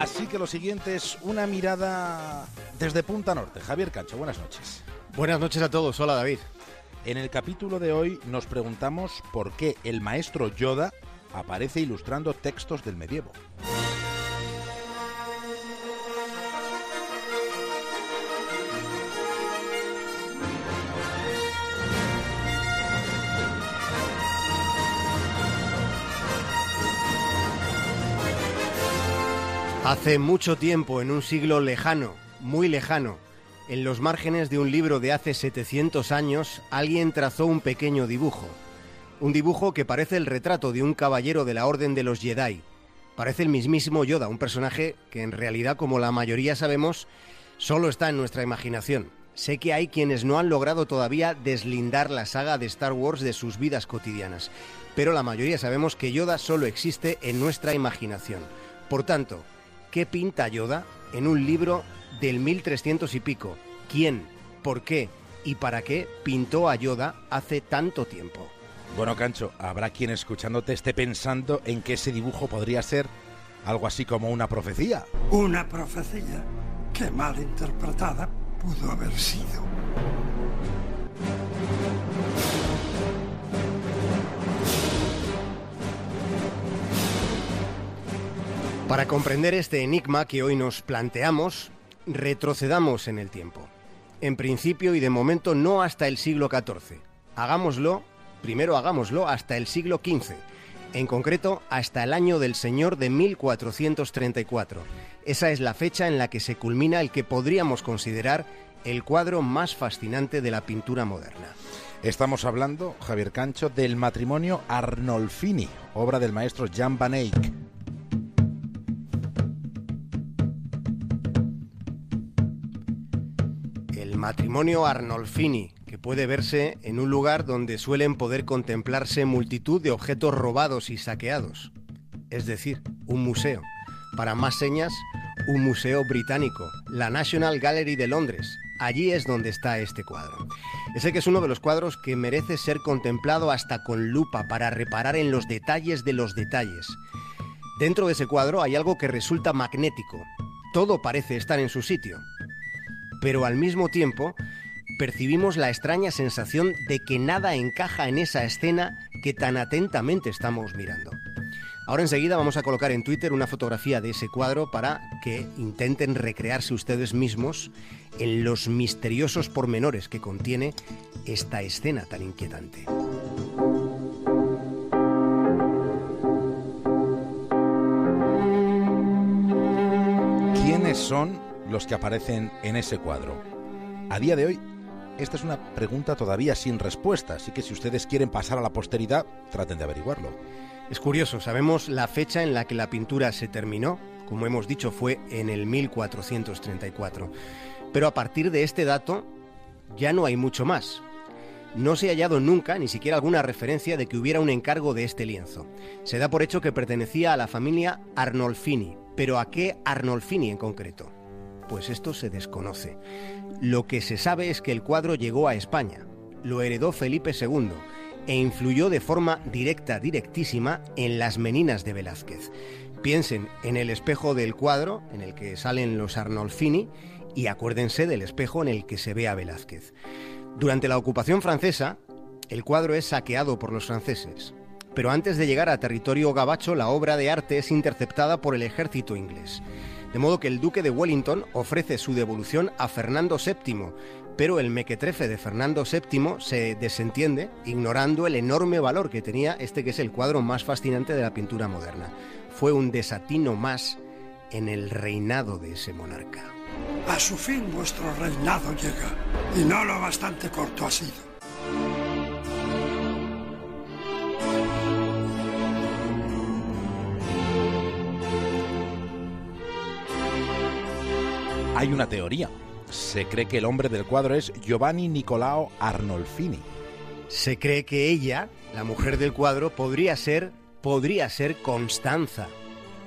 Así que lo siguiente es una mirada desde Punta Norte. Javier Cancho, buenas noches. Buenas noches a todos. Hola David. En el capítulo de hoy nos preguntamos por qué el maestro Yoda aparece ilustrando textos del medievo. Hace mucho tiempo, en un siglo lejano, muy lejano, en los márgenes de un libro de hace 700 años, alguien trazó un pequeño dibujo. Un dibujo que parece el retrato de un caballero de la Orden de los Jedi. Parece el mismísimo Yoda, un personaje que en realidad, como la mayoría sabemos, solo está en nuestra imaginación. Sé que hay quienes no han logrado todavía deslindar la saga de Star Wars de sus vidas cotidianas, pero la mayoría sabemos que Yoda solo existe en nuestra imaginación. Por tanto, ¿Qué pinta Yoda en un libro del 1300 y pico? ¿Quién, por qué y para qué pintó a Yoda hace tanto tiempo? Bueno, Cancho, habrá quien escuchándote esté pensando en que ese dibujo podría ser algo así como una profecía. Una profecía que mal interpretada pudo haber sido. Para comprender este enigma que hoy nos planteamos, retrocedamos en el tiempo. En principio y de momento no hasta el siglo XIV. Hagámoslo, primero hagámoslo hasta el siglo XV. En concreto, hasta el año del Señor de 1434. Esa es la fecha en la que se culmina el que podríamos considerar el cuadro más fascinante de la pintura moderna. Estamos hablando, Javier Cancho, del matrimonio Arnolfini, obra del maestro Jan van Eyck, matrimonio Arnolfini, que puede verse en un lugar donde suelen poder contemplarse multitud de objetos robados y saqueados, es decir, un museo. Para más señas, un museo británico, la National Gallery de Londres. Allí es donde está este cuadro. Ese que es uno de los cuadros que merece ser contemplado hasta con lupa para reparar en los detalles de los detalles. Dentro de ese cuadro hay algo que resulta magnético. Todo parece estar en su sitio pero al mismo tiempo percibimos la extraña sensación de que nada encaja en esa escena que tan atentamente estamos mirando. Ahora enseguida vamos a colocar en Twitter una fotografía de ese cuadro para que intenten recrearse ustedes mismos en los misteriosos pormenores que contiene esta escena tan inquietante. ¿Quiénes son los que aparecen en ese cuadro? A día de hoy, esta es una pregunta todavía sin respuesta, así que si ustedes quieren pasar a la posteridad, traten de averiguarlo. Es curioso, sabemos la fecha en la que la pintura se terminó, como hemos dicho fue en el 1434, pero a partir de este dato ya no hay mucho más. No se ha hallado nunca ni siquiera alguna referencia de que hubiera un encargo de este lienzo. Se da por hecho que pertenecía a la familia Arnolfini, pero ¿a qué Arnolfini en concreto? Pues esto se desconoce. Lo que se sabe es que el cuadro llegó a España, lo heredó Felipe II e influyó de forma directa, directísima, en las meninas de Velázquez. Piensen en el espejo del cuadro en el que salen los Arnolfini y acuérdense del espejo en el que se ve a Velázquez. Durante la ocupación francesa, el cuadro es saqueado por los franceses, pero antes de llegar a territorio gabacho, la obra de arte es interceptada por el ejército inglés de modo que el duque de Wellington ofrece su devolución a Fernando VII, pero el mequetrefe de Fernando VII se desentiende, ignorando el enorme valor que tenía este que es el cuadro más fascinante de la pintura moderna. Fue un desatino más en el reinado de ese monarca. A su fin vuestro reinado llega, y no lo bastante corto ha sido. Hay una teoría. Se cree que el hombre del cuadro es Giovanni Nicolao Arnolfini. Se cree que ella, la mujer del cuadro, podría ser, podría ser Constanza,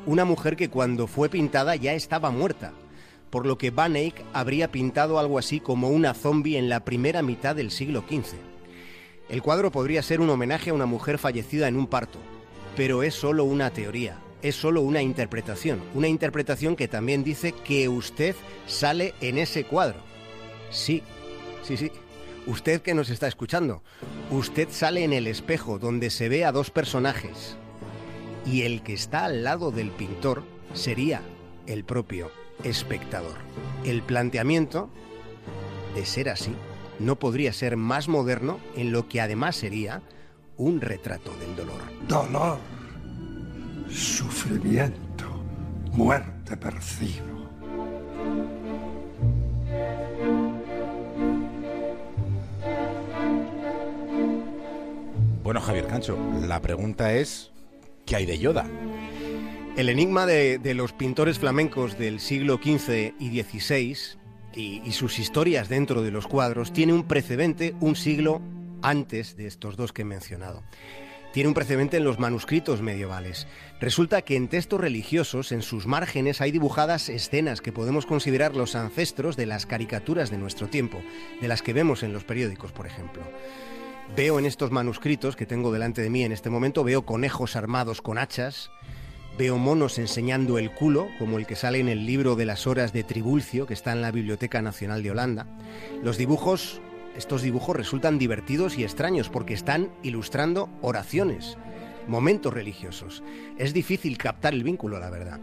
una mujer que cuando fue pintada ya estaba muerta, por lo que Van Eyck habría pintado algo así como una zombie en la primera mitad del siglo XV. El cuadro podría ser un homenaje a una mujer fallecida en un parto, pero es solo una teoría. Es solo una interpretación, una interpretación que también dice que usted sale en ese cuadro. Sí, sí, sí. Usted que nos está escuchando, usted sale en el espejo donde se ve a dos personajes y el que está al lado del pintor sería el propio espectador. El planteamiento, de ser así, no podría ser más moderno en lo que además sería un retrato del dolor. Dolor, sufrimiento, muerte percibo. Bueno, Javier Cancho, la pregunta es, ¿qué hay de Yoda? El enigma de, de los pintores flamencos del siglo XV y XVI y, y sus historias dentro de los cuadros tiene un precedente un siglo antes de estos dos que he mencionado. Tiene un precedente en los manuscritos medievales. Resulta que en textos religiosos, en sus márgenes, hay dibujadas escenas que podemos considerar los ancestros de las caricaturas de nuestro tiempo, de las que vemos en los periódicos, por ejemplo. Veo en estos manuscritos que tengo delante de mí en este momento, veo conejos armados con hachas, veo monos enseñando el culo, como el que sale en el libro de las horas de Tribulcio, que está en la Biblioteca Nacional de Holanda. Los dibujos, estos dibujos resultan divertidos y extraños porque están ilustrando oraciones, momentos religiosos. Es difícil captar el vínculo, la verdad.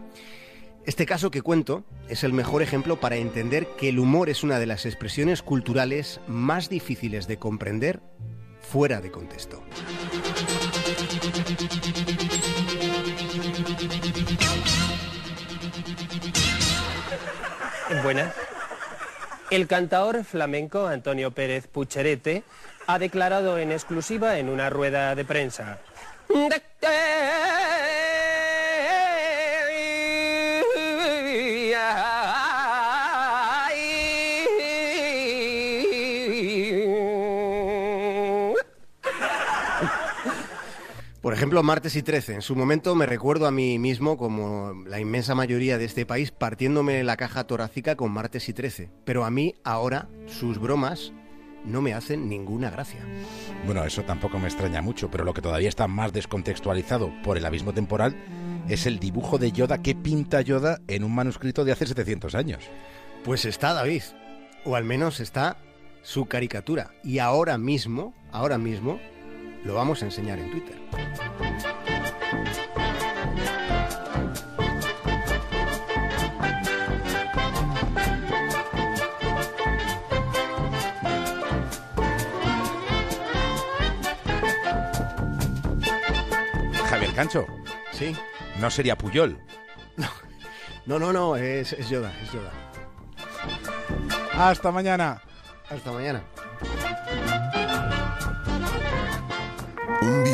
Este caso que cuento es el mejor ejemplo para entender que el humor es una de las expresiones culturales más difíciles de comprender fuera de contexto. Buenas. El cantador flamenco Antonio Pérez Pucherete ha declarado en exclusiva en una rueda de prensa. Por ejemplo, martes y 13. En su momento me recuerdo a mí mismo, como la inmensa mayoría de este país, partiéndome la caja torácica con martes y 13. Pero a mí, ahora, sus bromas no me hacen ninguna gracia. Bueno, eso tampoco me extraña mucho, pero lo que todavía está más descontextualizado por el abismo temporal es el dibujo de Yoda que pinta Yoda en un manuscrito de hace 700 años. Pues está David, o al menos está su caricatura. Y ahora mismo, ahora mismo, lo vamos a enseñar en Twitter. Javier Cancho, Sí. no sería Puyol. No, no, no, es, es Yoda, es Yoda. Hasta mañana. Hasta mañana. Un violín